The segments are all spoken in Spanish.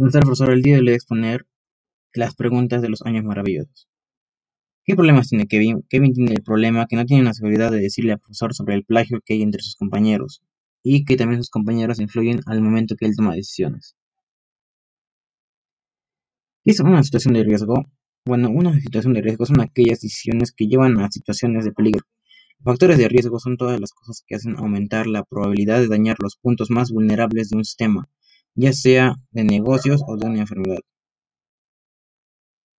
Nuestro profesor el día de hoy exponer las preguntas de los años maravillosos. ¿Qué problemas tiene Kevin? Kevin tiene el problema que no tiene la seguridad de decirle al profesor sobre el plagio que hay entre sus compañeros y que también sus compañeros influyen al momento que él toma decisiones. ¿Qué es una situación de riesgo? Bueno, una situación de riesgo son aquellas decisiones que llevan a situaciones de peligro. factores de riesgo son todas las cosas que hacen aumentar la probabilidad de dañar los puntos más vulnerables de un sistema, ya sea de negocios o de una enfermedad.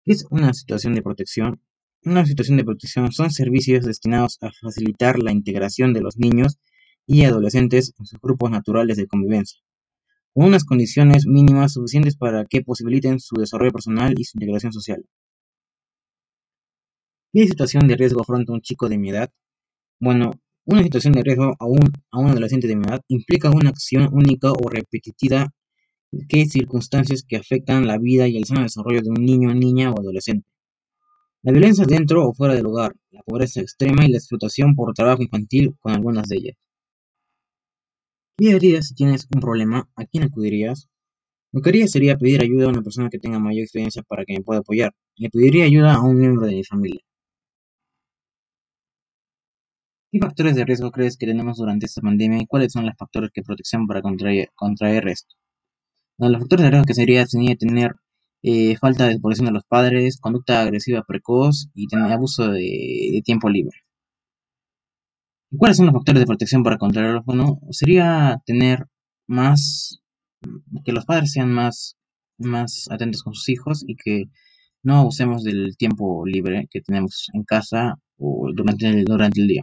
¿Qué es una situación de protección? Una situación de protección son servicios destinados a facilitar la integración de los niños y adolescentes en sus grupos naturales de convivencia, con unas condiciones mínimas suficientes para que posibiliten su desarrollo personal y su integración social. ¿Qué situación de riesgo afronta un chico de mi edad? Bueno, una situación de riesgo a un, a un adolescente de mi edad implica una acción única o repetitiva que circunstancias que afectan la vida y el sano desarrollo de un niño, niña o adolescente. La violencia dentro o fuera del hogar, la pobreza extrema y la explotación por trabajo infantil con algunas de ellas. ¿Qué harías si tienes un problema? ¿A quién acudirías? Lo que haría sería pedir ayuda a una persona que tenga mayor experiencia para que me pueda apoyar. Le pediría ayuda a un miembro de mi familia. ¿Qué factores de riesgo crees que tenemos durante esta pandemia y cuáles son los factores de protección para contraer, contraer esto? Los factores de riesgo que sería tenía tener eh, falta de supervisión de los padres, conducta agresiva precoz y abuso de, tiempo libre. ¿Cuáles son los factores de protección para contraerlo? Bueno, sería tener más, que los padres sean más, más atentos con sus hijos y que no abusemos del tiempo libre que tenemos en casa o durante durante el día.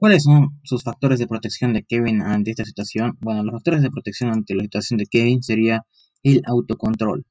¿Cuáles son sus factores de protección de Kevin ante esta situación? Bueno, los factores de protección ante la situación de Kevin sería el autocontrol.